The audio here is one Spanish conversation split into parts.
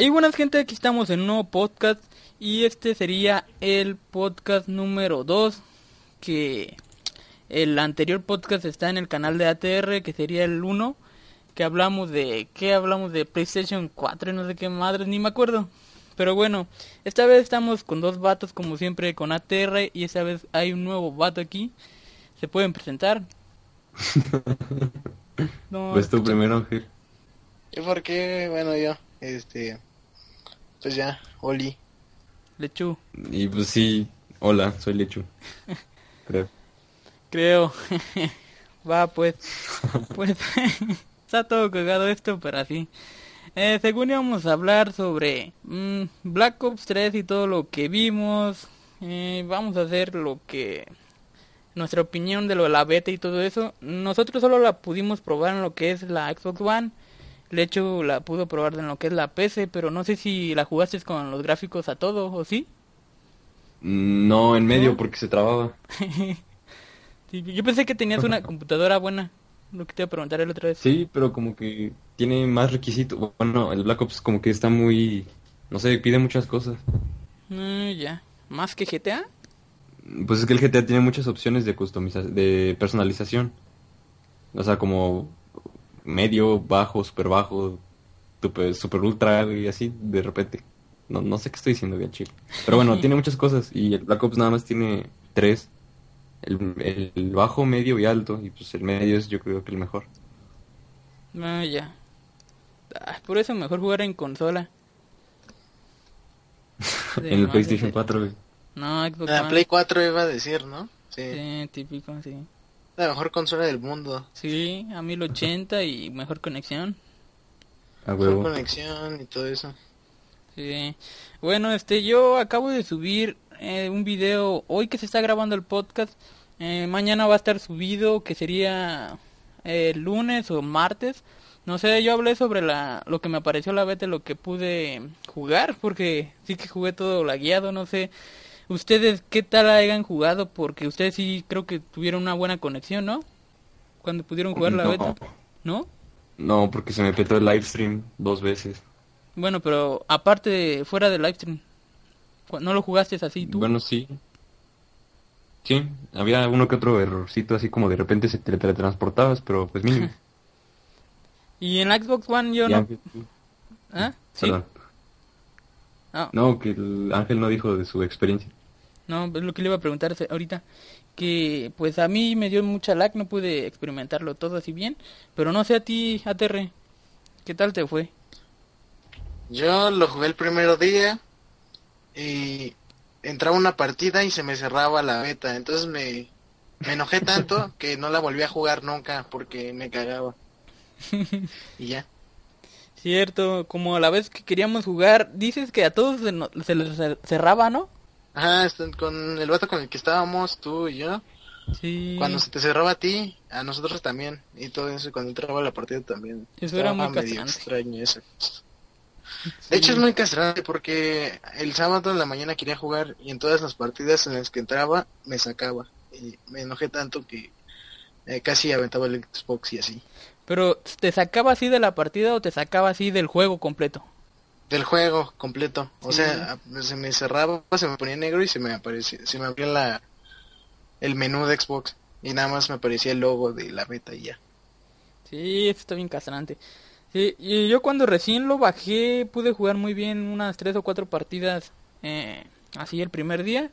Y buenas gente, aquí estamos en un nuevo podcast y este sería el podcast número 2 que el anterior podcast está en el canal de ATR que sería el 1 que hablamos de qué hablamos de PlayStation 4 y no sé qué madres ni me acuerdo. Pero bueno, esta vez estamos con dos vatos como siempre con ATR y esta vez hay un nuevo vato aquí. ¿Se pueden presentar? no, pues tú primero, Ángel. ¿Y por qué? Bueno, yo, este, pues ya, Oli. Lechu. Y pues sí, hola, soy Lechu. Creo. Creo. Va, pues. pues. está todo cagado esto, pero así. Eh, según íbamos a hablar sobre mm, Black Ops 3 y todo lo que vimos. Eh, vamos a hacer lo que. Nuestra opinión de lo de la beta y todo eso. Nosotros solo la pudimos probar en lo que es la Xbox One. De hecho, la pudo probar en lo que es la PC, pero no sé si la jugaste con los gráficos a todo, ¿o sí? No, en medio, porque se trababa. yo pensé que tenías una computadora buena, lo que te iba a preguntar el otra vez. Sí, pero como que tiene más requisitos. Bueno, el Black Ops como que está muy... No sé, pide muchas cosas. Mm, ya. ¿Más que GTA? Pues es que el GTA tiene muchas opciones de customización, de personalización. O sea, como medio, bajo, super bajo, super, super ultra y así, de repente. No, no sé qué estoy diciendo bien, chico. Pero bueno, tiene muchas cosas y el Black Ops nada más tiene tres. El, el, bajo, medio y alto. Y pues el medio es yo creo que el mejor. Ah, ya. por eso mejor jugar en consola. en el PlayStation 4, No, Xbox ah, Play 4 iba a decir, ¿no? Sí. sí, típico, sí. La mejor consola del mundo. Sí, a 1080 y mejor conexión. A Mejor conexión y todo eso. Sí. Bueno, este, yo acabo de subir eh, un video hoy que se está grabando el podcast. Eh, mañana va a estar subido, que sería eh, lunes o martes. No sé, yo hablé sobre la, lo que me apareció la beta, lo que pude jugar, porque sí que jugué todo la guiado, no sé ¿Ustedes qué tal hayan jugado? Porque ustedes sí creo que tuvieron una buena conexión, ¿no? Cuando pudieron jugar la beta. ¿No? No, porque se me petó el live stream dos veces. Bueno, pero aparte, fuera del live stream, ¿no lo jugaste así tú? Bueno, sí. Sí, había uno que otro errorcito así como de repente se te teletransportabas, pero pues mínimo. y en la Xbox One yo no... ¿Ah? ¿Sí? No, que el Ángel no dijo de su experiencia. No, es lo que le iba a preguntar ahorita. Que pues a mí me dio mucha lag, no pude experimentarlo todo así bien. Pero no sé a ti, ATR, ¿qué tal te fue? Yo lo jugué el primer día y entraba una partida y se me cerraba la beta. Entonces me, me enojé tanto que no la volví a jugar nunca porque me cagaba. y ya. Cierto, como a la vez que queríamos jugar, dices que a todos se, se les cerraba, ¿no? Ajá, este, con el vato con el que estábamos, tú y yo. Sí. Cuando se te cerraba a ti, a nosotros también. Y todo eso, cuando entraba la partida también. Eso era muy medio extraño eso. De hecho es muy castrante porque el sábado en la mañana quería jugar y en todas las partidas en las que entraba me sacaba. Y me enojé tanto que eh, casi aventaba el Xbox y así. Pero, ¿te sacaba así de la partida o te sacaba así del juego completo? Del juego completo. O sea, se me cerraba, se me ponía negro y se me aparecía, se me abría la el menú de Xbox y nada más me aparecía el logo de la beta y ya. Sí, esto está bien castrante. Sí, y yo cuando recién lo bajé pude jugar muy bien unas tres o cuatro partidas eh, así el primer día.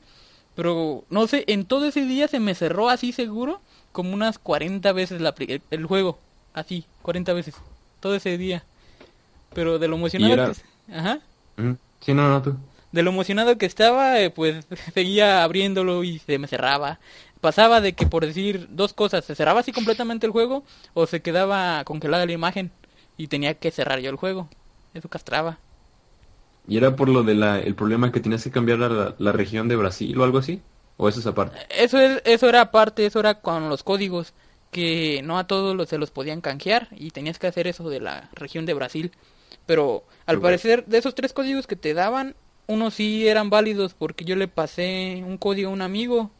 Pero no sé, en todo ese día se me cerró así seguro como unas 40 veces la, el, juego. Así, 40 veces. Todo ese día. Pero de lo emocionado Ajá. Sí, no, no, tú. De lo emocionado que estaba, eh, pues seguía abriéndolo y se me cerraba. Pasaba de que, por decir dos cosas, se cerraba así completamente el juego o se quedaba congelada la imagen y tenía que cerrar yo el juego. Eso castraba. ¿Y era por lo de la, el problema que tenías que cambiar la, la región de Brasil o algo así? ¿O eso es aparte? Eso, es, eso era aparte, eso era con los códigos, que no a todos los, se los podían canjear y tenías que hacer eso de la región de Brasil. Pero al parecer de esos tres códigos que te daban, unos sí eran válidos porque yo le pasé un código a un amigo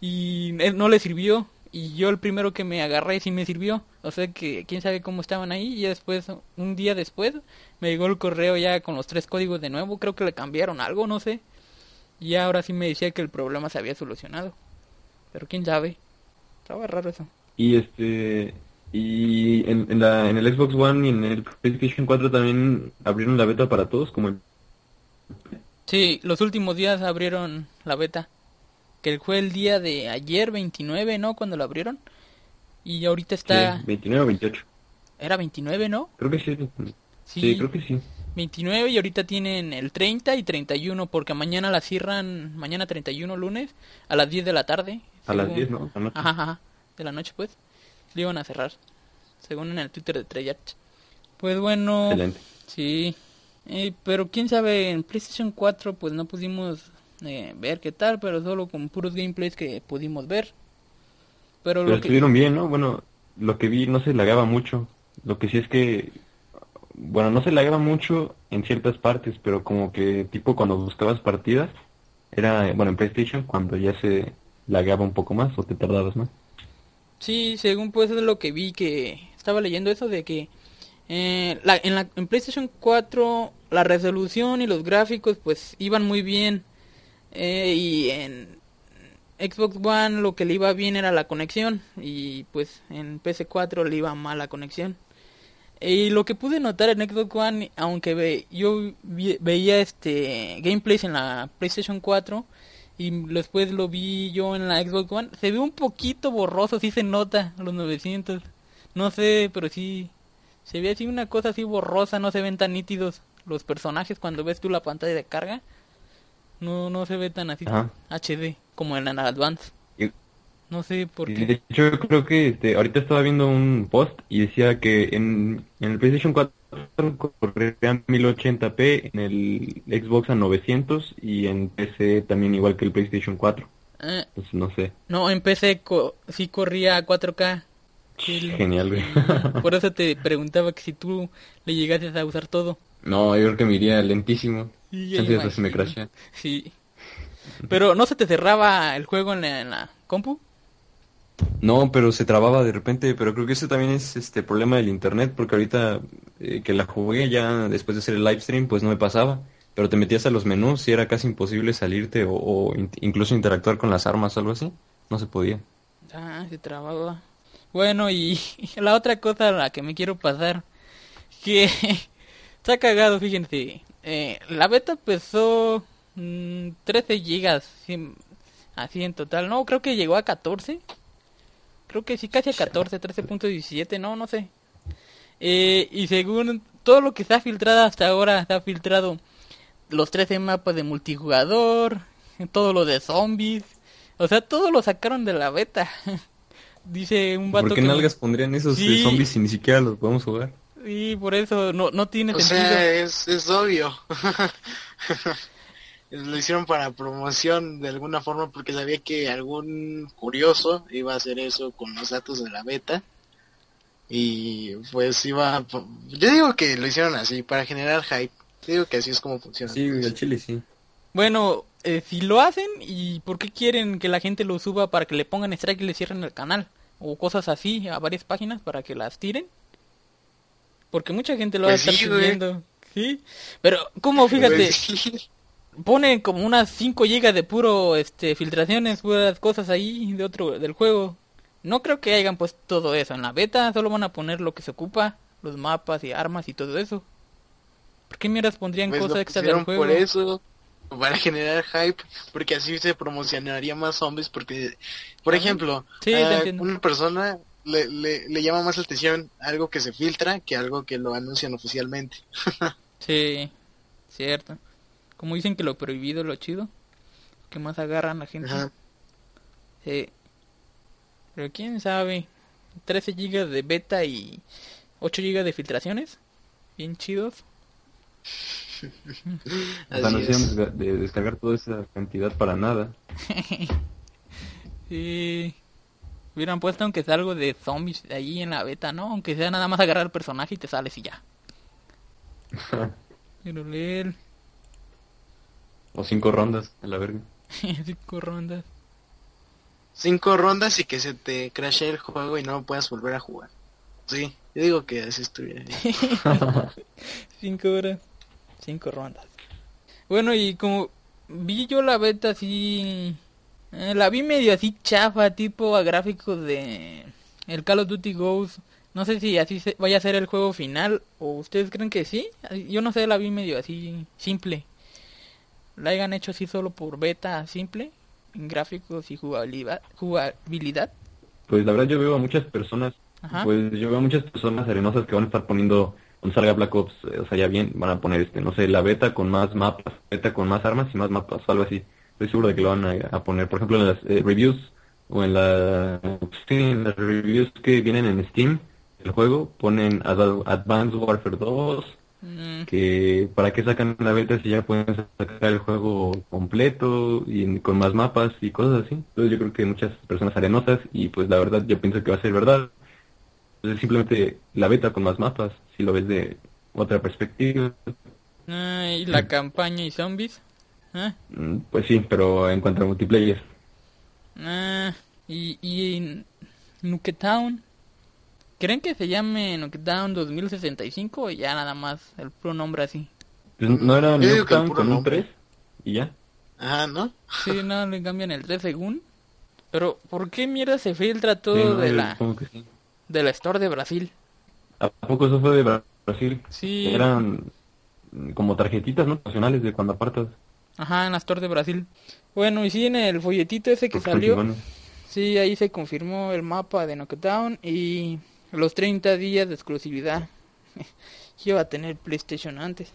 y él no le sirvió y yo el primero que me agarré sí me sirvió. O sea que quién sabe cómo estaban ahí y después, un día después, me llegó el correo ya con los tres códigos de nuevo, creo que le cambiaron algo, no sé. Y ahora sí me decía que el problema se había solucionado. Pero quién sabe. Estaba raro eso. Y este y en, en, la, en el Xbox One y en el PlayStation 4 también abrieron la beta para todos, como el... Sí, los últimos días abrieron la beta. Que fue el día de ayer, 29, ¿no? Cuando lo abrieron. Y ahorita está... Sí, 29 o 28. Era 29, ¿no? Creo que sí. Sí. sí. creo que sí. 29 y ahorita tienen el 30 y 31 porque mañana la cierran, mañana 31 lunes a las 10 de la tarde. A las 10, ¿no? La noche. Ajá, ajá, de la noche pues. Le iban a cerrar, según en el Twitter de Treyarch. Pues bueno, Excelente. sí. Eh, pero quién sabe, en PlayStation 4 pues no pudimos eh, ver qué tal, pero solo con puros gameplays que pudimos ver. Pero, Pero lo que... estuvieron bien, ¿no? Bueno, lo que vi no se lagaba mucho. Lo que sí es que, bueno, no se lagaba mucho en ciertas partes, pero como que tipo cuando buscabas partidas, era, bueno, en PlayStation, cuando ya se lagaba un poco más o te tardabas más. Sí, según pues es lo que vi que estaba leyendo eso de que eh, la, en, la, en PlayStation 4 la resolución y los gráficos pues iban muy bien eh, y en Xbox One lo que le iba bien era la conexión y pues en PS4 le iba mal la conexión. Y lo que pude notar en Xbox One, aunque ve, yo veía este gameplays en la PlayStation 4 y después lo vi yo en la Xbox One, se ve un poquito borroso, sí se nota los 900. No sé, pero sí se ve así una cosa así borrosa, no se ven tan nítidos los personajes cuando ves tú la pantalla de carga. No no se ve tan así Ajá. HD como en la Advance. No sé por qué. de hecho, yo creo que este, ahorita estaba viendo un post y decía que en, en el PlayStation 4 corría 1080p, en el Xbox a 900 y en PC también igual que el PlayStation 4. Eh, Entonces, no sé. no, en PC co sí corría a 4K. Sí, Genial, güey. Por eso te preguntaba que si tú le llegases a usar todo. No, yo creo que me iría lentísimo. Sí, se me crashea. Sí. Pero ¿no se te cerraba el juego en la, en la compu? No, pero se trababa de repente, pero creo que ese también es este problema del internet, porque ahorita eh, que la jugué ya después de hacer el live stream, pues no me pasaba, pero te metías a los menús y era casi imposible salirte o, o in- incluso interactuar con las armas o algo así, no se podía. Ah, se trababa. Bueno, y la otra cosa a la que me quiero pasar, que está cagado, fíjense. Eh, la beta pesó mm, 13 gigas, sí, así en total. No, creo que llegó a 14. Creo que sí, casi a 14, 13.17, no, no sé. Eh, y según todo lo que se ha filtrado hasta ahora, se ha filtrado los 13 mapas de multijugador, todo lo de zombies. O sea, todo lo sacaron de la beta. Dice un vato ¿Por qué que... nalgas pondrían esos Sí. zombies si ni siquiera los podemos jugar? Sí, por eso no, no tiene O sentido. sea, es, es obvio. Lo hicieron para promoción de alguna forma porque sabía que algún curioso iba a hacer eso con los datos de la beta. Y pues iba... Yo digo que lo hicieron así, para generar hype. Yo digo que así es como funciona. Sí, el chile sí. Bueno, eh, si lo hacen, ¿y por qué quieren que la gente lo suba para que le pongan strike y le cierren el canal? O cosas así a varias páginas para que las tiren. Porque mucha gente lo va a Pues estar sí, güey. subiendo. ¿Sí? Pero, ¿cómo? Fíjate, Pues sí. Ponen como unas 5 gigas de puro este filtraciones, puras cosas ahí de otro del juego. No creo que hayan puesto todo eso en la beta, solo van a poner lo que se ocupa, los mapas y armas y todo eso. ¿Por qué miras pondrían Pues cosas extra del juego? por eso, para generar hype, porque así se promocionaría más zombies, porque, por ejemplo, Sí, una persona le, le, le llama más la atención algo que se filtra que algo que lo anuncian oficialmente. Sí, cierto. Como dicen que lo prohibido es lo chido, que más agarran la gente. Ajá. Sí. Pero quién sabe, 13 gigas de beta y 8 gigas de filtraciones, bien chidos. O sea, no de, de descargar toda esa cantidad para nada. Sí. Hubieran puesto aunque sea algo de zombies ahí en la beta, ¿no? Aunque sea nada más agarrar el personaje y te sales y ya. Pero leer o cinco rondas, a la verga. cinco rondas. Cinco rondas y que se te crashee el juego y no puedas volver a jugar. Sí, yo digo que así estuviera. Cinco horas, cinco rondas. Bueno, y como vi yo la beta así, eh, la vi medio así chafa, tipo a gráficos de el Call of Duty Ghost. No sé si así se- vaya a ser el juego final o ustedes creen que sí. Yo no sé, la vi medio así simple. La hayan hecho así solo por beta simple, en gráficos y jugabilidad. jugabilidad. Pues la verdad yo veo a muchas personas, Ajá. pues yo veo a muchas personas arenosas que van a estar poniendo, cuando salga Black Ops, eh, o sea, ya bien, van a poner, este, no sé, la beta con más mapas, beta con más armas y más mapas, o algo así. Estoy seguro de que lo van a, a poner, por ejemplo, en las eh, reviews, o en, la, sí, en las reviews que vienen en Steam, el juego, ponen Ad- Advanced Warfare 2, Mm, que para qué sacan la beta si ya pueden sacar el juego completo y con más mapas y cosas así. Entonces yo creo que muchas personas arenosas y pues la verdad yo pienso que va a ser verdad. Entonces simplemente la beta con más mapas, si lo ves de otra perspectiva. ah, y la campaña y zombies. Ah, Mm, Pues sí, pero en cuanto a multiplayer. ah, y, y en Nuketown. ¿Creen que se llame Nuketown 2065 o ya nada más el puro nombre así? ¿No era puro con un nombre. 3? ¿Y ya? Ajá, ¿no? Sí, no le cambian el 3 según. Pero, ¿por qué mierda se filtra todo Sí, no, de la supongo que sí. de la Store de Brasil? ¿A poco eso fue de Bra- Brasil? Sí. Eran como tarjetitas, ¿no? Nacionales de cuando apartas. Ajá, en la Store de Brasil. Bueno, y sí, en el folletito ese que Pues, salió, sí, ahí se confirmó el mapa de Nuketown y los 30 días de exclusividad. Iba a tener PlayStation antes.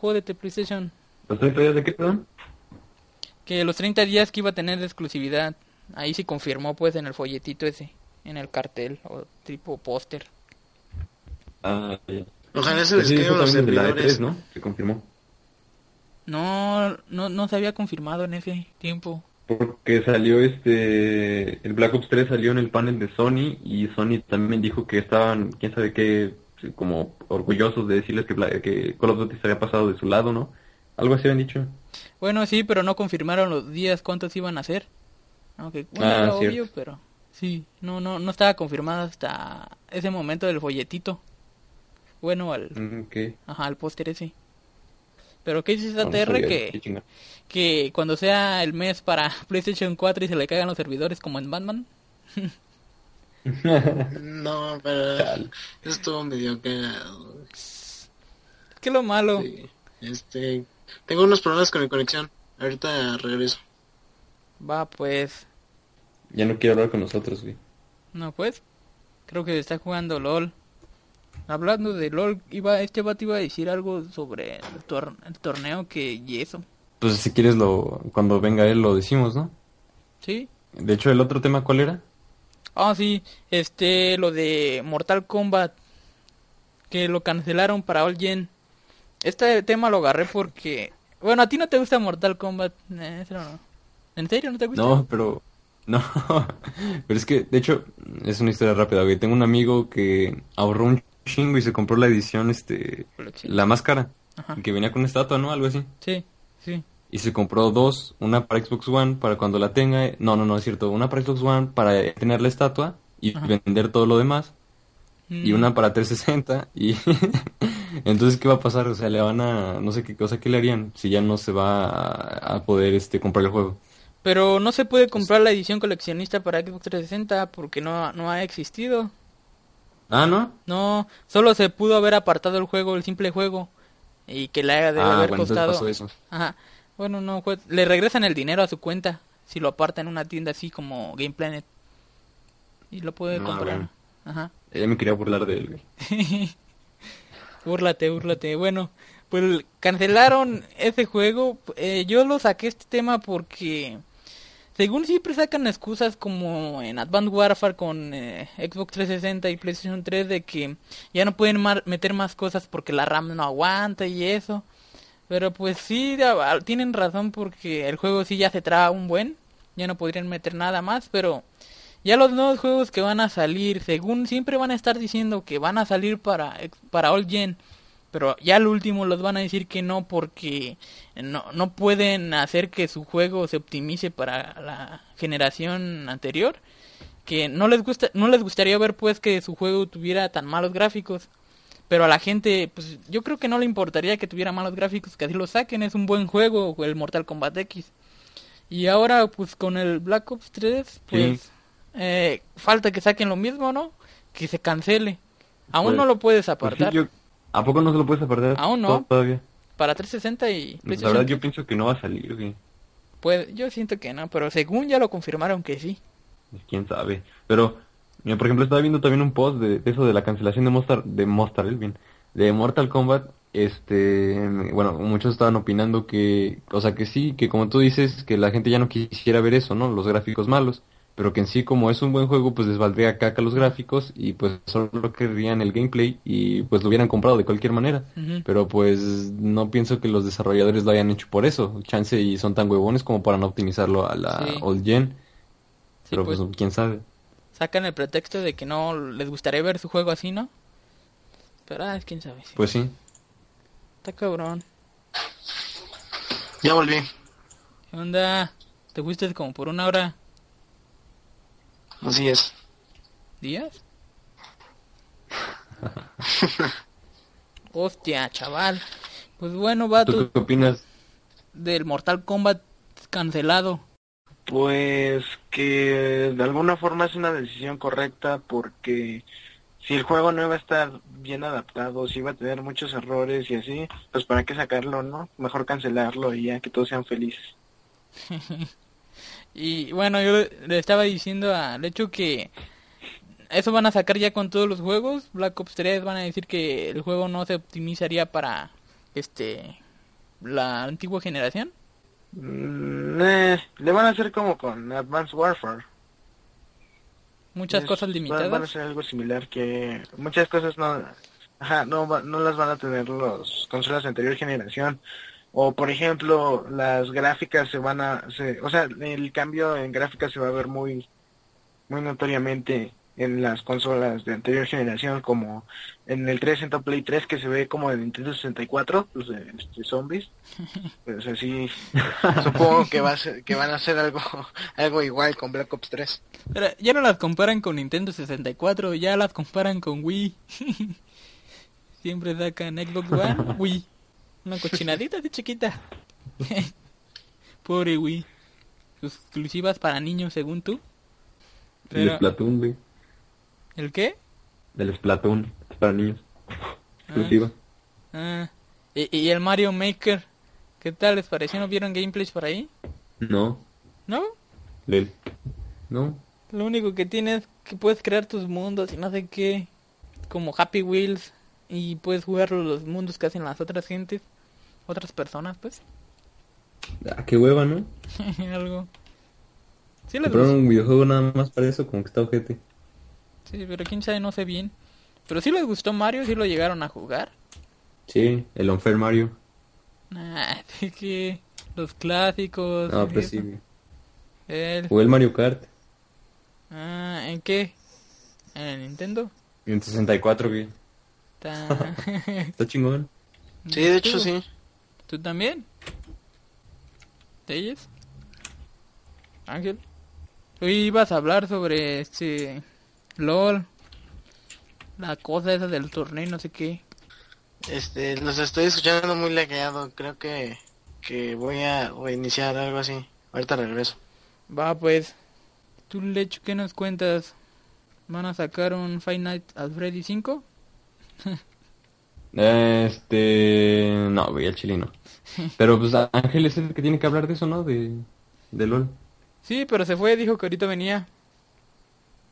Jódete, PlayStation. ¿Los 30 días de qué, perdón? Que los 30 días que iba a tener de exclusividad, ahí se confirmó pues en el folletito ese, en el cartel o tipo póster. Ah, ya. Ojalá se les sí, los de la servidores. E3, ¿no? Se confirmó. No, no, no se había confirmado en ese tiempo. Porque salió este... El Black Ops 3 salió en el panel de Sony y Sony también dijo que estaban, quién sabe qué, como orgullosos de decirles que, que Call of Duty se había pasado de su lado, ¿no? Algo así habían dicho. Bueno, sí, pero no confirmaron los días cuántos iban a ser. Aunque bueno, Ah, era obvio, pero sí, no, no, no estaba confirmado hasta ese momento del folletito. Bueno, al, Mm, ¿Qué? ajá, al póster ese. Pero ¿qué no ATR sabía, que, que cuando sea el mes para PlayStation 4 y se le caigan los servidores como en Batman? No, pero estuvo medio cagado. ¿Qué lo malo? Sí. Este, tengo unos problemas con mi conexión. Ahorita regreso. Va, pues, Ya no quiero hablar con nosotros, güey. no pues. Creo que está jugando LOL. Hablando de LOL, iba, este vato iba a decir algo sobre el, tor- el torneo que y eso. Pues si quieres lo... Cuando venga él lo decimos, ¿no? ¿Sí? De hecho, el otro tema, ¿cuál era? Ah, sí, este, lo de Mortal Kombat, que lo cancelaron para All Gen. Este tema lo agarré porque, bueno, a ti no te gusta Mortal Kombat, eh, no. ¿En serio no te gusta? No, pero... No, pero es que, de hecho, es una historia rápida, güey. Tengo un amigo que ahorró un chingo y se compró la edición, este... La máscara. Ajá. Que venía con una estatua, ¿no? Algo así. Sí, sí. Y se compró dos, una para Xbox One para cuando la tenga. No, no, no, es cierto. Una para Xbox One para tener la estatua y Ajá. vender todo lo demás. Y Mm, una para 360. Y entonces, ¿qué va a pasar? O sea, le van a... No sé qué cosa, ¿qué le harían? Si ya no se va a, a poder este comprar el juego. Pero no se puede comprar la edición coleccionista para Xbox 360 porque no, no ha existido. Ah, ¿no? No, solo se pudo haber apartado el juego, el simple juego. Y que le haya de ah, haber bueno, costado. pasó eso. Ajá. Bueno, no, pues, le regresan el dinero a su cuenta si lo aparta en una tienda así como Game Planet. Y lo puede Ah, comprar. bueno. Ajá. Ella me quería burlar de él, güey. Búrlate, búrlate. Bueno, pues cancelaron ese juego. Eh, yo lo saqué este tema porque según siempre sacan excusas como en Advanced Warfare con eh, Xbox 360 y PlayStation 3 de que ya no pueden meter más cosas porque la RAM no aguanta y eso. Pero pues sí, tienen razón porque el juego sí ya se traba un buen. Ya no podrían meter nada más, pero ya los nuevos juegos que van a salir, según siempre van a estar diciendo que van a salir para, para All Gen. Pero ya al último los van a decir que no porque no, no pueden hacer que su juego se optimice para la generación anterior. que no les gusta, no les gustaría ver pues que su juego tuviera tan malos gráficos. Pero a la gente, pues yo creo que no le importaría que tuviera malos gráficos, que así lo saquen, es un buen juego, el Mortal Kombat X. Y ahora, pues con el Black Ops 3, pues eh, falta que saquen lo mismo, ¿no? Que se cancele. Aún Pues- no lo puedes apartar. yo- ¿A poco no se lo puedes apartar? Aún no. Todavía. Para 360 y La PlayStation. verdad yo pienso que no va a salir, güey. Pues yo siento que no, pero según ya lo confirmaron que sí. Pues, quién sabe. Pero, mira, por ejemplo, estaba viendo también un post de, de eso de la cancelación de Monster, de Monster, eh, bien, de Mortal Kombat. Este, bueno, muchos estaban opinando que, o sea, que sí, que como tú dices, que la gente ya no quisiera ver eso, ¿no? Los gráficos malos. Pero que en sí, como es un buen juego, pues les valdría caca los gráficos y pues solo querrían el gameplay y pues lo hubieran comprado de cualquier manera. Pero pues no pienso que los desarrolladores lo hayan hecho por eso. Chance y son tan huevones como para no optimizarlo a la Sí. old gen. Sí, Pero pues, pues quién sabe. sacan el pretexto de que no les gustaría ver su juego así, ¿no? Pero ah, quién sabe. sí. Pues sí. Está cabrón. Ya volví. ¿Qué onda? ¿Te fuiste como por una hora? Así es. ¿Días? Hostia, chaval. Pues bueno, ¿Tú vato, qué opinas? del Mortal Kombat cancelado. Pues que de alguna forma es una decisión correcta porque si el juego no iba a estar bien adaptado, si iba a tener muchos errores y así, pues para qué sacarlo, ¿no? Mejor cancelarlo y ya que todos sean felices. Y bueno, yo le estaba diciendo al hecho que eso van a sacar ya con todos los juegos. Black Ops 3 van a decir que el juego no se optimizaría para este la antigua generación. Mm, eh, le van a hacer como con Advanced Warfare. Muchas Es- cosas Van a limitadas. ser algo similar que muchas cosas no, ajá, no, no las van a tener los consolas de anterior generación. O por ejemplo, las gráficas se van a, se, o sea, el cambio en gráficas se va a ver muy, muy notoriamente en las consolas de anterior generación, como en el 360 Play 3 que se ve como de Nintendo 64, los de este, zombies. Pues así, supongo que va a ser, que van a hacer algo, algo igual con Black Ops 3. Pero ya no las comparan con Nintendo 64, ya las comparan con Wii. Siempre sacan Xbox One, Wii. Una cochinadita de chiquita. Pobre Wii. Exclusivas para niños, según tú. El Splatoon, güey. ¿El qué? El Splatoon. Es para niños. Ah, Exclusiva. ah. ¿Y, y el Mario Maker. ¿Qué tal les pareció? ¿No vieron gameplays por ahí? No. ¿No? Lel. No. Lo único que tienes que puedes crear tus mundos y no sé qué. Como Happy Wheels. Y puedes jugar los mundos que hacen las otras gentes. Otras personas, pues. Ah, qué hueva, ¿no? Algo. Sí, Compraron un videojuego nada más para eso, como que está ojete. Sí, pero quién sabe, no sé bien. Pero sí les gustó Mario, sí lo llegaron a jugar. Sí, el Unfair Mario. De que los clásicos. No, pues eso. sí. El- O el Mario Kart. Ah, ¿en qué? ¿En el Nintendo? En 64, güey. Está... Está chingón. Sí, de hecho sí. ¿Tú también? ¿Telles? Ángel. Hoy ibas a hablar sobre este LOL. La cosa esa del torneo, y no sé qué. Este, los estoy escuchando muy lagueado. Creo que, que voy a iniciar algo así. Ahorita regreso. Va pues. ¿Tú, Lecho, qué nos cuentas? ¿Van a sacar un Five Nights at Freddy 5? Este... No, güey, el chileno. Pero pues Ángel es el que tiene que hablar de eso, ¿no? De, de LOL. Sí, pero se fue, dijo que ahorita venía.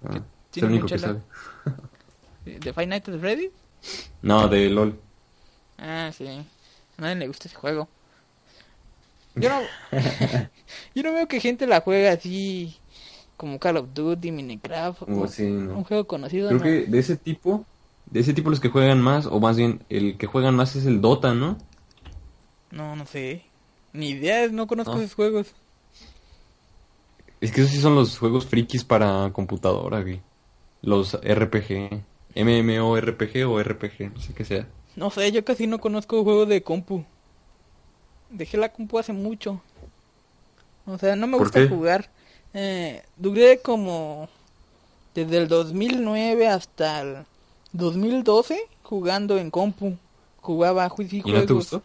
Ah, es el único que sabe. ¿De Five Nights at Freddy? No, de LOL. Ah, sí. A nadie le gusta ese juego. Yo no... Yo no veo que gente la juega así... Como Call of Duty, Minecraft. Como o- así, ¿no? Un juego conocido. Creo ¿no? que de ese tipo, de ese tipo los que juegan más, o más bien el que juegan más es el Dota, ¿no? No, no sé. Ni idea, no conozco No. esos juegos. Es que esos sí son los juegos frikis para computadora, güey. Los RPG. MMORPG o RPG, no sé qué sea. No sé, yo casi no conozco juegos de compu. Dejé la compu hace mucho. O sea, no me ¿Por gusta qué? jugar. Eh, duré como desde el 2009 hasta el 2012 jugando en compu. Jugaba ju- sí, ¿Y no te gustó?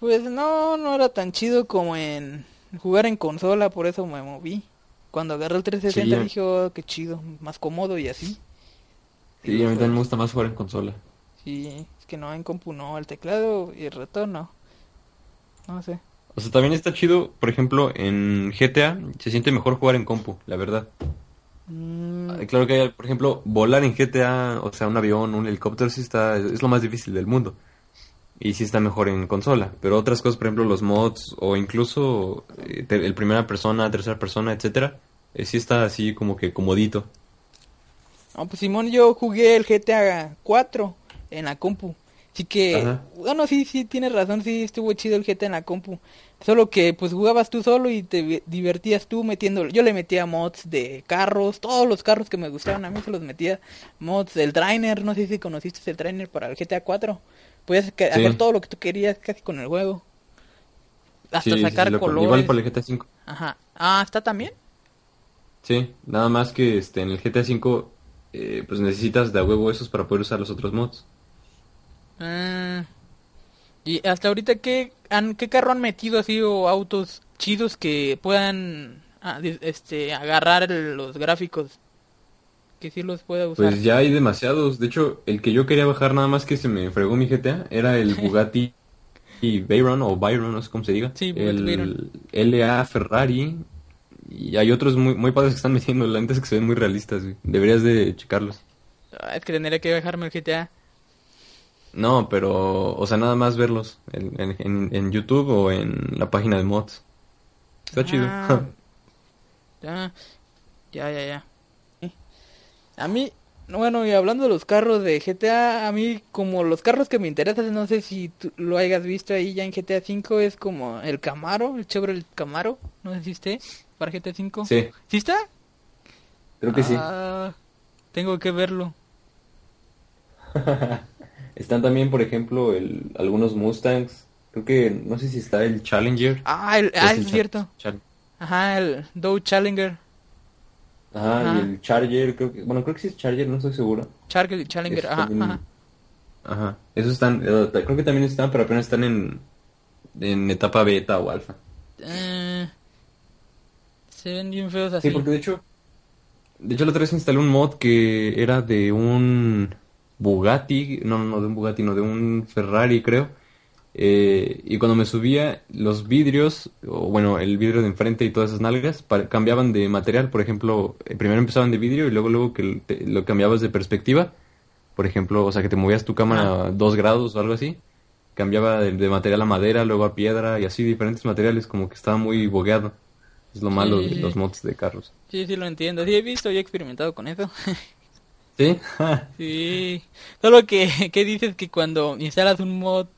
Pues no, no era tan chido como en jugar en consola, por eso me moví. Cuando agarré el 360 Sí, dije, oh, qué chido, más cómodo y así. Sí, a mí también me gusta más jugar en consola. Sí, es que no, en compu no, el teclado y el ratón no. No sé. O sea, también está chido, por ejemplo, en GTA se siente mejor jugar en compu, la verdad. Mm, Ah, Claro que hay, por ejemplo, volar en GTA, o sea, un avión, un helicóptero, sí está, es lo más difícil del mundo. Y sí está mejor en consola. Pero otras cosas, por ejemplo, los mods o incluso eh, el primera persona, tercera persona, etcétera, eh, sí está así como que comodito. No, pues Simón, yo jugué el GTA 4 en la compu. Así que, Ajá. bueno, sí, sí, tienes razón, sí, estuvo chido el GTA en la compu. Solo que, pues, jugabas tú solo y te divertías tú metiendo... Yo le metía mods de carros, todos los carros que me gustaban a mí se los metía. Mods del trainer, no sé si conociste el trainer para el GTA 4. Podías Sí. hacer todo lo que tú querías casi con el juego. Hasta Sí, sacar sí, colores. Igual por el GTA V. Ajá. Ah, ¿está también? Sí, nada más que este, en el GTA V, eh, pues necesitas de a huevo esos para poder usar los otros mods. Ah, y hasta ahorita, ¿qué, han, ¿qué carro han metido así o autos chidos que puedan ah, este, agarrar el- los gráficos? Que sí los pueda usar. Pues ya hay demasiados. De hecho, el que yo quería bajar nada más que se me fregó mi GTA era el Bugatti y Veyron o Byron, no sé cómo se diga. Sí, el LA Ferrari. Y hay otros muy, muy padres que están metiendo. La neta es que se ven muy realistas, güey. Deberías de checarlos. Ah, es que tendría que bajarme el GTA. No, pero, o sea, nada más verlos en, en, en- en YouTube o en la página de mods. Está chido. Ah, ya, ya, ya, ya. Eh, A mí, bueno, y hablando de los carros de GTA, a mí como los carros que me interesan, no sé si tú lo hayas visto ahí ya en GTA V, es como el Camaro, el Chevrolet Camaro, no sé si esté para GTA V. Sí, ¿Sí está? creo que sí. Ah, tengo que verlo. Están también, por ejemplo, el, algunos Mustangs. Creo que, no sé si está el Challenger. Ah, el, ah, es Cha- cierto. Chal- Ajá, el Dodge Challenger. Ajá, Ajá. y el Charger, creo que, bueno, creo que sí es Charger, no estoy seguro. Charger, Challenger, Esos ajá, también- ajá. Ajá, esos están, eh, creo que también están, pero apenas están en, en etapa beta o alfa. Eh, se ven bien feos así. Sí, porque de hecho, de hecho la otra vez instalé un mod que era de un Bugatti, no, no, de un Bugatti, no, de un Ferrari, creo. Eh, y cuando me subía, los vidrios, o bueno, el vidrio de enfrente y todas esas nalgas, cambiaban de material. Por ejemplo, eh, primero empezaban de vidrio y luego, luego que te- lo cambiabas de perspectiva. Por ejemplo, o sea, que te movías tu cámara a dos grados o algo así. Cambiaba de, de material a madera, luego a piedra y así diferentes materiales, como que estaba muy bogueado. Es lo malo de Sí. los mods de carros. Sí, sí lo entiendo. Sí he visto y he experimentado con eso. ¿Sí? Sí. Solo que, que dices que cuando instalas un mod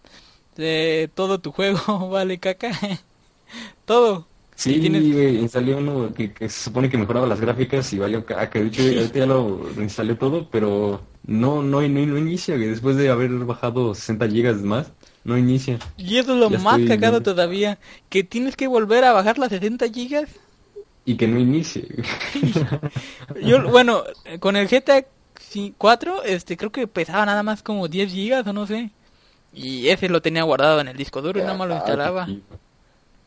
de todo tu juego vale caca. todo. Sí, tienes- instalé uno que, que se supone que mejoraba las gráficas y valió caca. De hecho, ahorita ya lo instalé todo, pero no, no, no, no inicia. Después de haber bajado 60 gigas más, no inicia. Y eso es lo Ya más estoy cagado todavía. Que tienes que volver a bajar las 60 gigas. Y que no inicie. Yo, bueno, con el GTA 4, este, creo que pesaba nada más como 10 gigas o no sé. Y ese lo tenía guardado en el disco duro y nada más lo instalaba. Ah,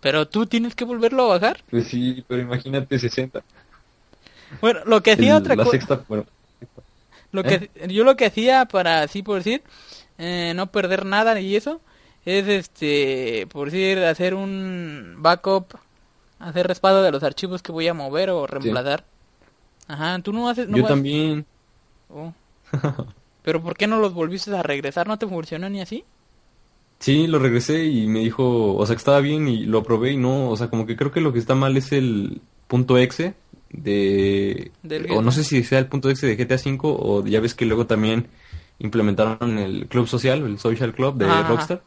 Pero tú tienes que volverlo a bajar. Pues sí, pero imagínate 60. Bueno, lo que hacía El- otra cosa. bueno, Lo que, yo lo que hacía para, así por decir, eh, no perder nada y eso, es este, por decir, hacer un backup, hacer respaldo de los archivos que voy a mover o reemplazar. Ajá, tú no haces, no yo vas- también. Oh. Pero ¿por qué no los volviste a regresar? ¿No te funcionó ni así? Sí, lo regresé y me dijo, o sea, que estaba bien y lo probé y no, o sea, como que creo que lo que está mal es el punto exe de, o no sé si sea el punto exe de GTA V o ya ves que luego también implementaron el club social, el social club de Ajá. Rockstar.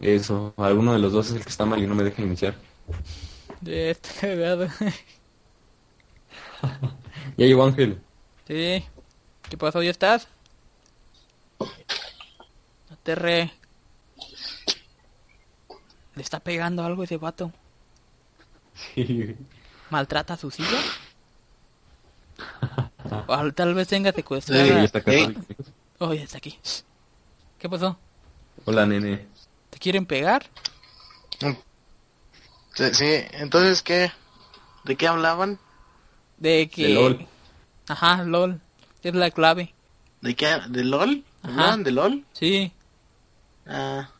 Eso, alguno de los dos es el que está mal y no me deja iniciar. De este cagado. Ya llegó Ángel. sí. ¿Qué pasó? ¿Ya estás? Aterre. ¿Le está pegando algo ese vato? ¿Maltrata a su silla? O tal vez tenga Sí, secuestrada. ya está. Ey. Oh, ya está aquí. ¿Qué pasó? Hola, nene. ¿Te quieren pegar? Sí, sí, entonces, ¿qué? ¿De qué hablaban? De que... De LOL. Ajá, LOL. Es la clave. ¿De qué? ¿De LOL? Ajá. ¿Hablaban de LOL? Sí. Ah.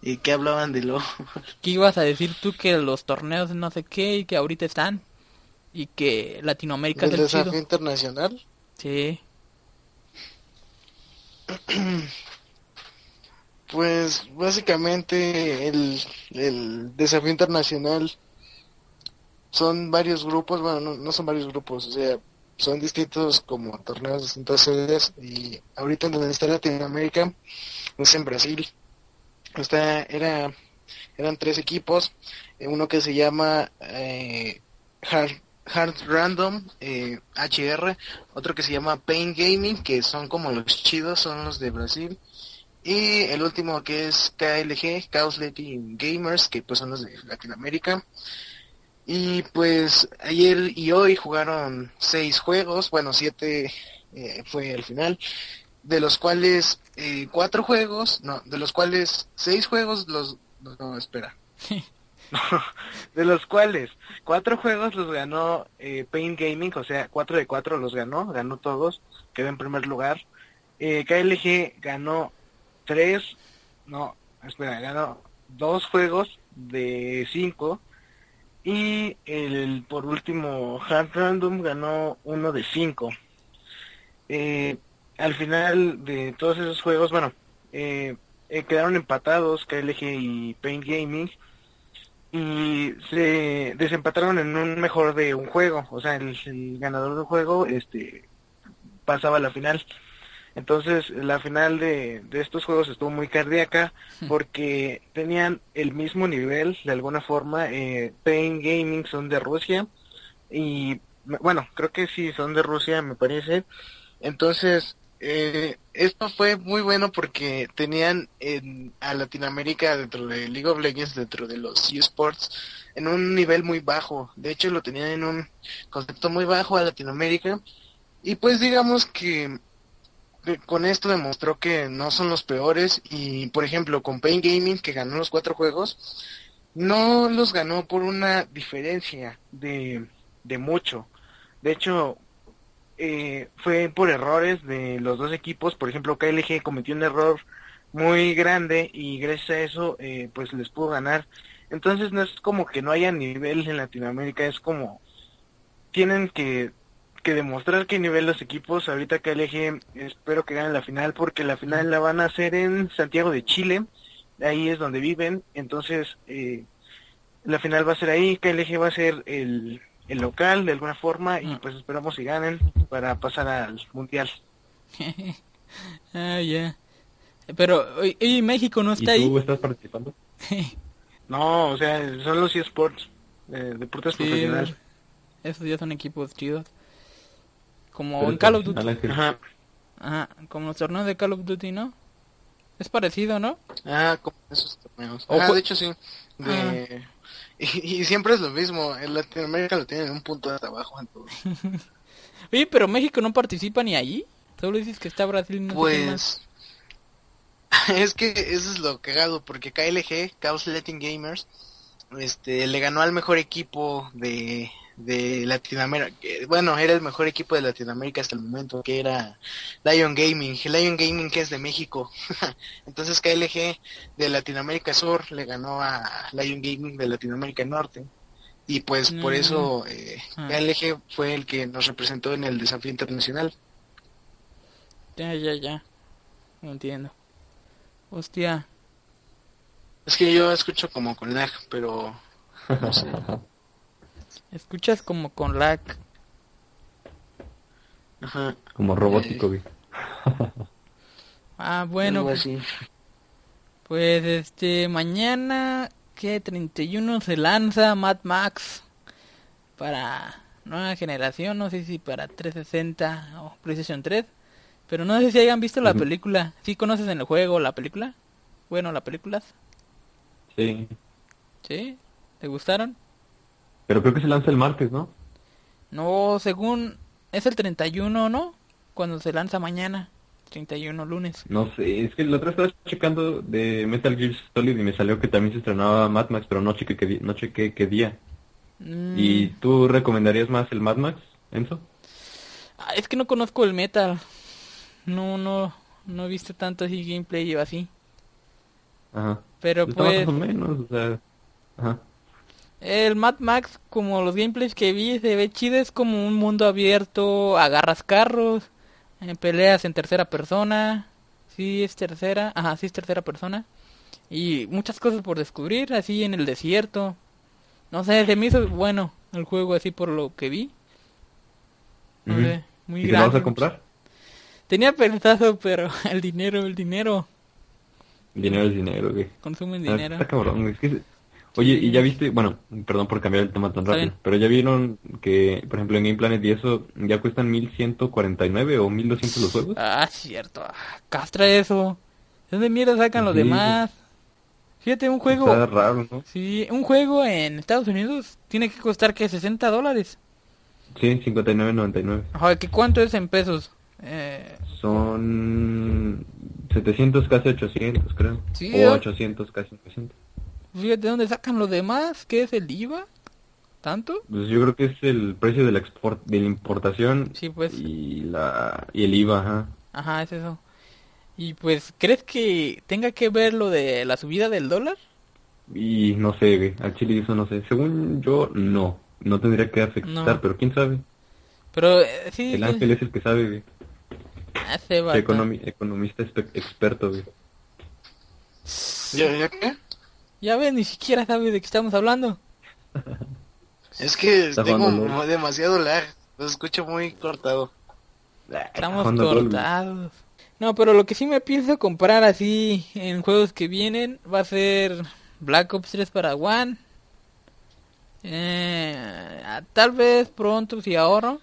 ¿Y qué hablaban de LOL? ¿Qué ibas a decir tú que los torneos no sé qué y que ahorita están? Y que Latinoamérica es ¿Del el desafío chido. internacional? Sí. Pues básicamente el, el desafío internacional son varios grupos, bueno, no, no son varios grupos, o sea, son distintos como torneos, distintas sedes y ahorita donde está Latinoamérica es en Brasil. Está, era, eran tres equipos, eh, uno que se llama eh, Hard, Random eh, HR, otro que se llama Pain Gaming, que son como los chidos, son los de Brasil. Y el último que es KLG, Chaos Latin Gamers, que pues son los de Latinoamérica. Y pues ayer y hoy jugaron seis juegos, bueno, siete eh, fue el final, de los cuales eh, cuatro juegos, no, de los cuales seis juegos los, no, espera. de los cuales cuatro juegos los ganó eh, Pain Gaming, o sea, cuatro de cuatro los ganó, ganó todos, quedó en primer lugar. Eh, KLG ganó tres, no, espera, ganó dos juegos de cinco y el por último Hard Random ganó uno de cinco. Eh, al final de todos esos juegos, bueno, eh, eh, quedaron empatados KLG y Paint Gaming y se desempataron en un mejor de un juego, o sea, el, el ganador del juego este pasaba a la final. Entonces, la final de, de estos juegos estuvo muy cardíaca porque tenían el mismo nivel, de alguna forma. Eh, Pain Gaming son de Rusia y, bueno, creo que sí, son de Rusia, me parece. Entonces, eh, esto fue muy bueno porque tenían en, a Latinoamérica dentro de League of Legends, dentro de los eSports, en un nivel muy bajo. De hecho, lo tenían en un concepto muy bajo a Latinoamérica. Y pues digamos que que con esto demostró que no son los peores y por ejemplo con Pain Gaming que ganó los cuatro juegos no los ganó por una diferencia de, de mucho. De hecho eh, fue por errores de los dos equipos. Por ejemplo KLG cometió un error muy grande y gracias a eso eh, pues les pudo ganar. Entonces no es como que no haya nivel en Latinoamérica es como tienen que que demostrar qué nivel los equipos. Ahorita KLG espero que ganen la final porque la final la van a hacer en Santiago de Chile. Ahí es donde viven. Entonces eh, la final va a ser ahí. KLG va a ser el, el local de alguna forma y Mm. pues esperamos si ganen para pasar al mundial. ah, ya. Pero, oye, México no ¿Y está tú ahí. estás participando? No, o sea, son los eSports, eh, deportes Sí, profesionales. esos ya son equipos chidos. Como Pero en Call of Duty. Ajá. Ajá, como los torneos de Call of Duty, ¿no? Es parecido, ¿no? Ah, como esos torneos. O Ah, de hecho sí. De... Y, y siempre es lo mismo. En Latinoamérica lo tienen en un punto de trabajo en todo. Oye, pero México no participa ni allí. Solo dices que está Brasil no. Pues es que eso es lo cagado porque KLG, Chaos Latin Gamers, este le ganó al mejor equipo de, de Latinoamérica. Bueno, era el mejor equipo de Latinoamérica hasta el momento, que era Lion Gaming. Lion Gaming que es de México. Entonces KLG de Latinoamérica Sur le ganó a Lion Gaming de Latinoamérica Norte. Y pues por Mm. eso eh, Ah. KLG fue el que nos representó en el desafío internacional. Ya, ya, ya. No entiendo. Hostia. Es que yo escucho como con lag, pero no sé. Escuchas como con lag. Ajá. Como robótico, güey. Ah, bueno, algo pues, así. pues este, mañana, que 31 se lanza Mad Max para nueva generación, no sé si para 360 o PlayStation 3, pero no sé si hayan visto la película. ¿Sí conoces en el juego la película? Bueno, la película, Sí. ¿sí? ¿Te gustaron? Pero creo que se lanza el martes, ¿no? No, según es el 31, ¿no? Cuando se lanza mañana. 31 lunes. No sé, es que el otro estaba checando de Metal Gear Solid y me salió que también se estrenaba Mad Max, pero no chequé qué, no chequé qué día. Mm, ¿Y tú recomendarías más el Mad Max, Enzo? ah, es que no conozco el metal. No, no, no he visto tanto así gameplay o así. Ajá. Pero Está pues, más o menos, o sea... Ajá. El Mad Max, como los gameplays que vi, se ve chido. Es como un mundo abierto, agarras carros, eh, peleas en tercera persona. Sí, es tercera. Ajá, sí es tercera persona. Y muchas cosas por descubrir, así en el desierto. No sé, se me hizo bueno el juego así por lo que vi. No sé, muy ¿Y te lo vas grande. a comprar? Tenía pensado, pero el dinero, el dinero, Dinero es dinero, güey. consumen Ah, dinero. Está cabrón, güey. Es que- Oye, ¿y ya viste? Bueno, perdón por cambiar el tema tan rápido, bien. pero ya vieron que, por ejemplo, en Game Planet y eso ya cuestan 1149 o 1200 los juegos? Ah, cierto. ah, Castra eso. ¿De dónde mierda sacan los demás? Fíjate, un juego... Está raro, ¿no? Sí, un juego en Estados Unidos tiene que costar que 60 dólares. Sí, 59.99. Ajá, ¿que cuánto es en pesos? Eh, Son 700 casi 800, creo. Sí, o ¿eh? 800 casi 900. Fíjate, ¿de dónde sacan los demás? ¿Qué es el IVA? ¿Tanto? Pues yo creo que es el precio de la export de la importación Sí, pues. y la y el IVA, ajá. Ajá, es eso. Y pues, ¿crees que tenga que ver lo de la subida del dólar? Y no sé, güey, al chile eso no sé. Según yo, no. No tendría que afectar, No. pero quién sabe. Pero eh, sí, El ángel es el que sabe, güey. hace vato. Economi- economista experto, güey. ¿Ya, ya qué? Ya ves, ni siquiera sabe de qué estamos hablando. Es que Está tengo jugando demasiado lag. Lo escucho muy cortado. Estamos Jugando LOL, güey. cortados. No, pero lo que sí me pienso comprar así en juegos que vienen va a ser Black Ops 3 para One. Eh, ah, tal vez pronto si ahorro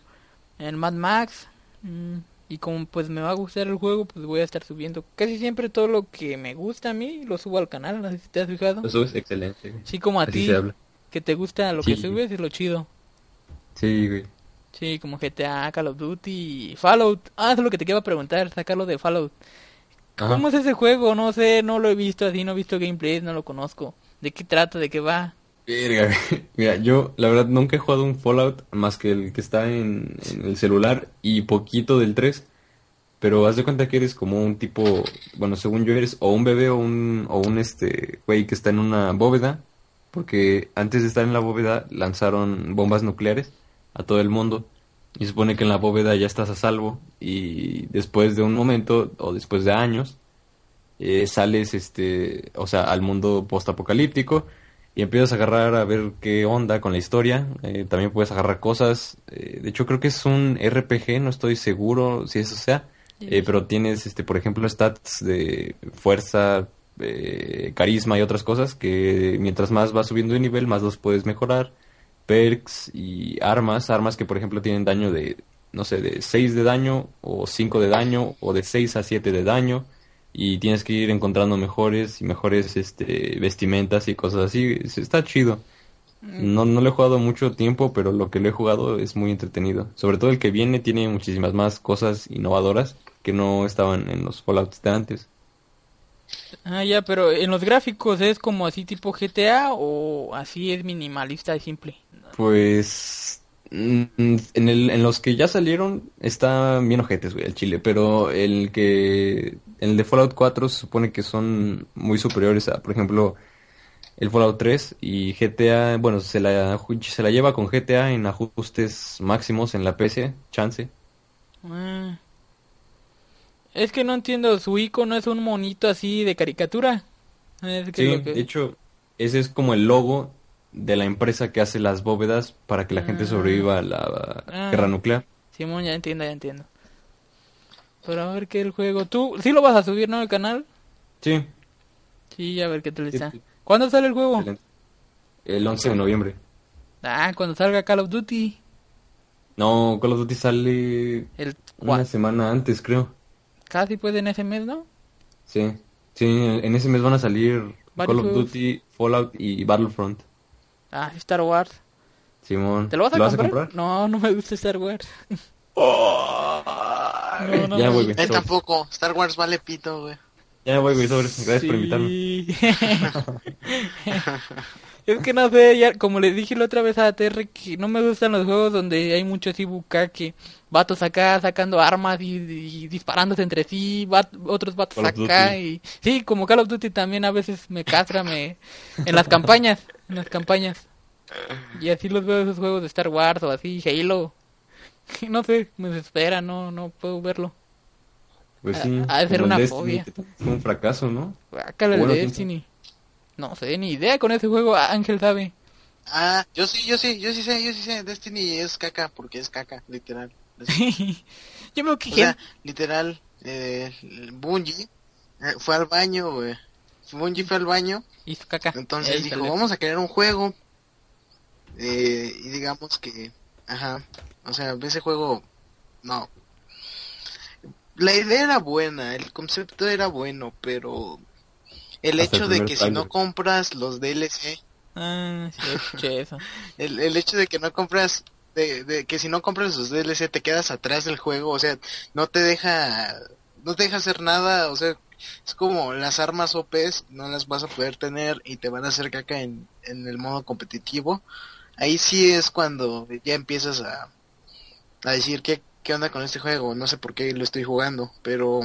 en Mad Max. Mm, y como pues me va a gustar el juego, pues voy a estar subiendo casi siempre todo lo que me gusta a mí, lo subo al canal, no sé si te has fijado. Eso es excelente, güey. Sí, como a ti, que te gusta lo Sí. que subes, es lo chido. Sí, güey. Sí, como GTA, Call of Duty, Fallout. Ah, eso es lo que te quería preguntar, sacarlo de Fallout. Ajá. ¿Cómo es ese juego? No sé, no lo he visto así, no he visto gameplay, no lo conozco. ¿De qué trata? ¿De qué va? Verga. Mira, yo la verdad nunca he jugado un Fallout más que el que está en, el celular y poquito del 3. Pero haz de cuenta que eres como un tipo, bueno, según yo eres o un bebé o un, o un este, güey que está en una bóveda. Porque antes de estar en la bóveda lanzaron bombas nucleares a todo el mundo. Y supone que en la bóveda ya estás a salvo. Y después de un momento, o después de años, eh, sales, este, o sea, al mundo postapocalíptico y empiezas a agarrar a ver qué onda con la historia. Eh, también puedes agarrar cosas. eh, de hecho, creo que es un RPG, no estoy seguro si eso sea. eh, pero tienes, este, por ejemplo, stats de fuerza, carisma y otras cosas que mientras más vas subiendo de nivel, más los puedes mejorar. Perks y armas, armas que por ejemplo tienen daño de, no sé, de 6 de daño o 5 de daño o de 6 a 7 de daño y tienes que ir encontrando mejores y mejores este vestimentas y cosas así. Es- Está chido. No, no lo he jugado mucho tiempo, pero lo que lo he jugado es muy entretenido. Sobre todo el que viene tiene muchísimas más cosas innovadoras que no estaban en los Fallouts de antes. Ah, ya, pero en los gráficos es como así tipo GTA o así es minimalista y simple. Pues mm, en el, en los que ya salieron están bien ojetes, güey, el chile, pero el que el de Fallout 4 se supone que son muy superiores a, por ejemplo, el Fallout 3 y GTA, bueno, se la se la lleva con GTA en ajustes máximos en la PC, chance. Ah. Es que no entiendo, su icono es un monito así de caricatura. Es que Sí, lo que- de hecho, ese es como el logo de la empresa que hace las bóvedas para que la gente Ah. sobreviva a la Ah. guerra nuclear. Simón, ya entiendo, ya entiendo. Pero a ver qué el juego. ¿Tú sí lo vas a subir, no, al canal? Sí, Sí, a ver qué tal está. sí. ¿Cuándo sale el juego? El 11 de noviembre. Ah, cuando salga Call of Duty. No, Call of Duty sale El una semana antes, creo. Casi puede en ese mes, ¿no? Sí, sí, en ese mes van a salir Call of. Duty, Fallout y Battlefront. Ah, Star Wars. Simón, ¿Te lo vas a, ¿lo vas comprar? a comprar? No, no me gusta Star Wars. No, no, ya no. voy, güey. Él tampoco. Star Wars vale pito, güey. Ya voy, güey, sobres. Gracias por invitarme. Sí. es que no sé, ya, como le dije la otra vez a TR, que no me gustan los juegos donde hay mucho así bucaque. Vatos acá sacando armas y, y disparándose entre sí,vat- otros vatos Call acá y... Sí, como Call of Duty también a veces me castra, me... En las campañas, en las campañas. Y así los veo esos juegos de Star Wars o así, Halo. No sé, me desespera, no, no puedo verlo. Pues Ha- sí. ha de ser una Destiny, fobia. que Fue un fracaso, ¿no? Bueno, Destiny. No sé, ni idea con ese juego, Ángel sabe. Ah, yo sí, yo sí, yo sí sé, yo sí sé. Destiny es caca porque es caca, literal. Yo veo que O sea, gente... literal, eh, Bungie eh, fue al baño, güey. Bungie fue al baño, Hizo caca. entonces dijo, salió. vamos a crear un juego. Eh, y digamos que, ajá, o sea, ese juego, no. La idea era buena, el concepto era bueno, pero el Hasta el hecho de que si no compras los DLC, Ah, sí, escuché eso. el, el hecho de que no compras de, de que si no compras los DLC te quedas atrás del juego o sea no te deja no te deja hacer nada o sea es como las armas OPs no las vas a poder tener y te van a hacer caca en, en el modo competitivo ahí sí es cuando ya empiezas a a decir qué qué onda con este juego no sé por qué lo estoy jugando pero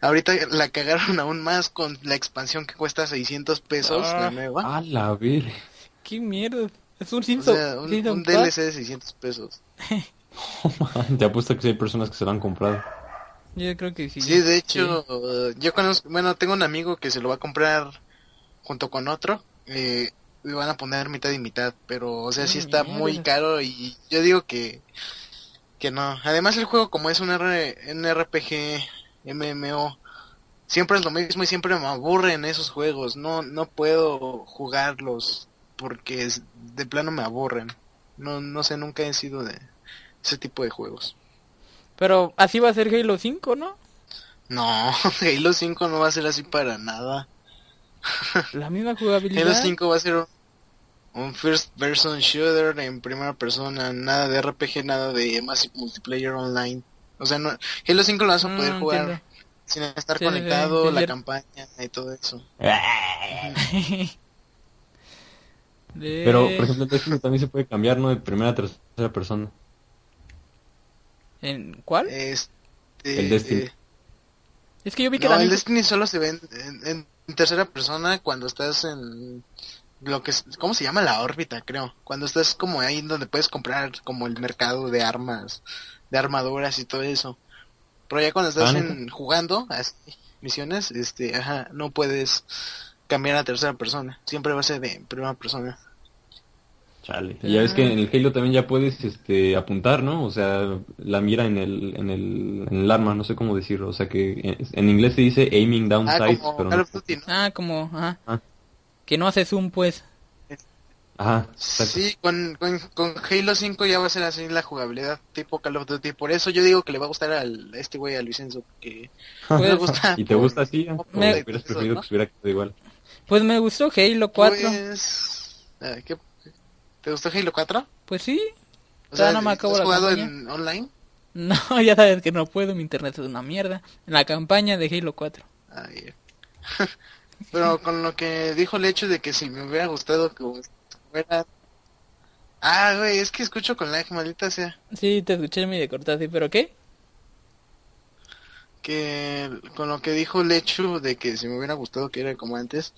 ahorita la cagaron aún más con la expansión que cuesta 600 pesos la Ah. nueva A la ver. Qué mierda. Es un o Simpson. sea, un. DLC de 600 pesos. Te apuesto que sí hay personas que se lo han comprado. Yo creo que sí. Sí, de hecho, eh, yo conozco, bueno, tengo un amigo que se lo va a comprar junto con otro. Eh, y van a poner mitad y mitad, pero, o sea, sí Ah, está muy caro y yo digo que, que no. Además, el juego, como es un, R, un RPG, MMO, siempre es lo mismo y siempre me aburren esos juegos. No, no puedo jugarlos porque es- de plano me aburren. No, no sé, nunca he sido de ese tipo de juegos. Pero así va a ser Halo 5, ¿no? No, Halo 5 no va a ser así para nada. La misma jugabilidad. Halo 5 va a ser un, un first person shooter en primera persona, nada de RPG, nada de Massive Multiplayer Online. O sea, no, Halo 5 lo vas a Mm, poder jugar entiendo. sin estar Sí, conectado, sí, sí, la campaña y todo eso. De- Pero, por ejemplo, el también se puede cambiar, ¿no? De primera a tercera persona. ¿En cuál? Este, El Destiny. eh, Es que yo vi que no, el. Destiny solo se ve en, en- en tercera persona cuando estás en lo que es, ¿cómo se llama? La órbita, creo. Cuando estás como ahí donde puedes comprar como el mercado de armas, de armaduras y todo eso. Pero ya cuando estás Ah, en, jugando así, misiones, este, ajá, no puedes cambiar a tercera persona. Siempre va a ser de primera persona. Chale. Y ya ves que en el Halo también ya puedes este, apuntar, ¿no? O sea, la mira en el, en el, en el arma, no sé cómo decirlo. O sea que en, en inglés se dice aiming down Ah, sights, como pero Call no. of Duty, ¿no? Ah, como... Ajá. Ah. Que no hace zoom, pues. Ajá, exacto. Sí, con, con, con Halo 5 ya va a ser así la jugabilidad tipo Call of Duty. Por eso yo digo que le va a gustar al a este güey, al Vicenzo, porque Pues- le gusta. ¿Y te gusta así? ¿O Me- hubieras preferido que estuviera quedado igual? Pues me gustó Halo 4. Pues, Pues, ah, ¿qué? ¿Te gustó Halo 4? sí. O Todavía sea, no me acabo ¿has la jugado campaña. en online? No, ya sabes que no puedo, mi internet es una mierda. En la campaña de Halo 4. Ah. Pero con lo que dijo el hecho de que si me hubiera gustado que fuera... Ah, güey, es que escucho con lag, maldita sea. Sí, te escuché medio cortado, sí, pero ¿qué? que con lo que dijo el hecho de que si me hubiera gustado que era como antes,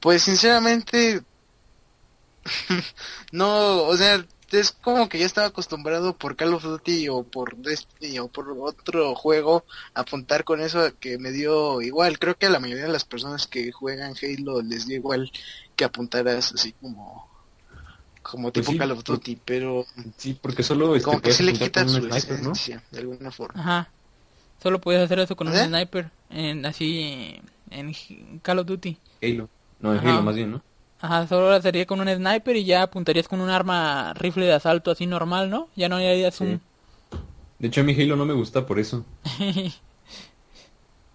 pues sinceramente no, o sea, es como que ya estaba acostumbrado por Call of Duty o por Destiny o por otro juego a apuntar con eso que me dio igual. Creo que a la mayoría de las personas que juegan Halo les dio igual que apuntaras así como como Pues tipo sí, Call of por- Duty, pero Sí, porque solo este, como que sí le quita su sniper, de alguna forma. Ajá. Solo puedes hacer eso con un ¿Eh? sniper. En, así, en Call of Duty. Halo. No, en Ajá. Halo más bien, ¿no? Ajá, solo lo sería con un sniper y ya apuntarías con un arma rifle de asalto así normal, ¿no? Ya no harías Sí. un... De hecho, a mi Halo no me gusta por eso.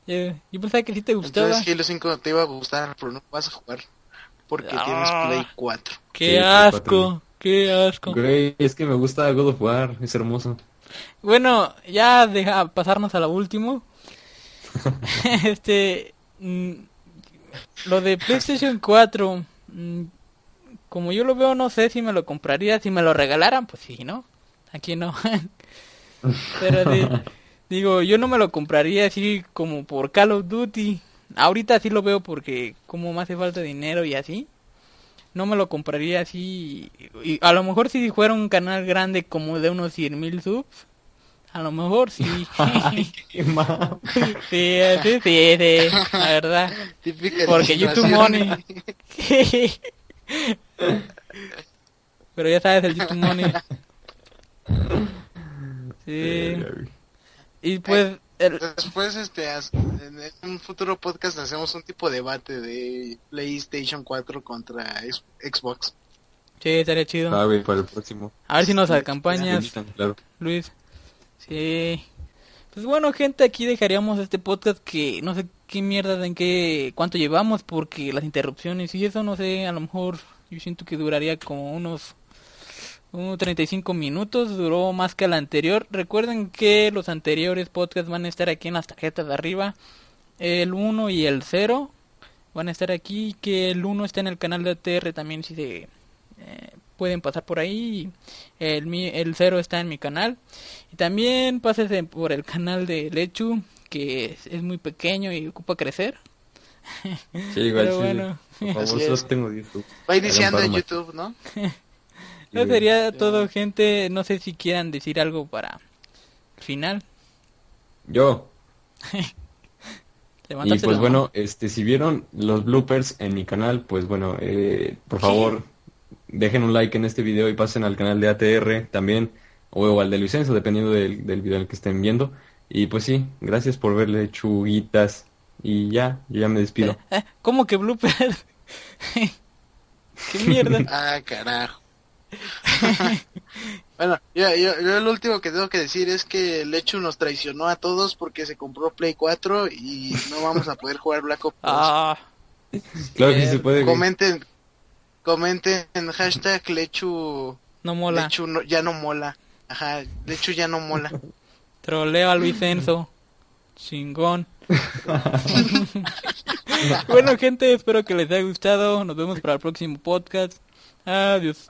yo, yo pensaba que sí te gustaba. Entonces Halo 5 te iba a gustar, pero no vas a jugar porque Ah. tienes Play 4. ¡Qué Sí, asco! ¡Qué asco! Güey, es que me gusta God of War, es hermoso. Bueno, ya deja pasarnos a lo último. este, mm, lo de PlayStation 4, mm, como yo lo veo, no sé si me lo compraría, si me lo regalaran, pues sí, ¿no? Aquí no. Pero sí, digo, yo no me lo compraría así como por Call of Duty. Ahorita sí lo veo porque como me hace falta dinero y así. No me lo compraría así. Y a lo mejor si fuera un canal grande como de unos 100 mil subs. A lo mejor sí. Qué mal. sí, sí, sí, sí, la verdad. Típica Porque YouTube. Money. Pero ya sabes, el YouTube Money. Sí. Y pues, el, Después, este, en un futuro podcast hacemos un tipo de debate de PlayStation 4 contra Xbox. sí, estaría chido. Ah, güey, para el próximo. A ver si nos acompañas, claro. Luis. Sí. Pues bueno, gente, aquí dejaríamos este podcast que no sé qué mierda, en qué, cuánto llevamos, porque las interrupciones y eso, no sé, a lo mejor yo siento que duraría como unos, unos 35 minutos, duró más que el anterior. Recuerden que los anteriores podcasts van a estar aquí en las tarjetas de arriba, el 1 y el 0 van a estar aquí, que el 1 está en el canal de ATR también si se... pueden pasar por ahí. El, mi- el cero está en mi canal. Y también pásense por el canal de Lechu, que es, es muy pequeño y ocupa crecer. Sí, igual, Pero sí. bueno, Por favor, tengo YouTube. Va iniciando Hagan en. YouTube, ¿no? eso sería todo, gente. No sé si quieran decir algo para el final. Yo. Y pues la bueno, este, si vieron los bloopers en mi canal, pues bueno, eh, por favor, dejen un like en este video y pasen al canal de ATR también, o al de Luisenzo, dependiendo del, del video en el que estén viendo. Y pues sí, gracias por verle, chuguitas. Y ya, yo ya me despido. ¿Cómo que blooper? ¿Qué mierda? Ah, carajo. bueno, yo, yo, yo lo último que tengo que decir es que Lechu nos traicionó a todos porque se compró Play 4 y no vamos a poder jugar Black Ops 2. Ah, Claro que sí se puede. comenten, comenten en hashtag Lechu, no mola. Lechu no- ya no mola. Ajá, Lechu ya no mola. Troleo a Luis Enzo. Chingón. bueno, gente, espero que les haya gustado. Nos vemos para el próximo podcast. Adiós.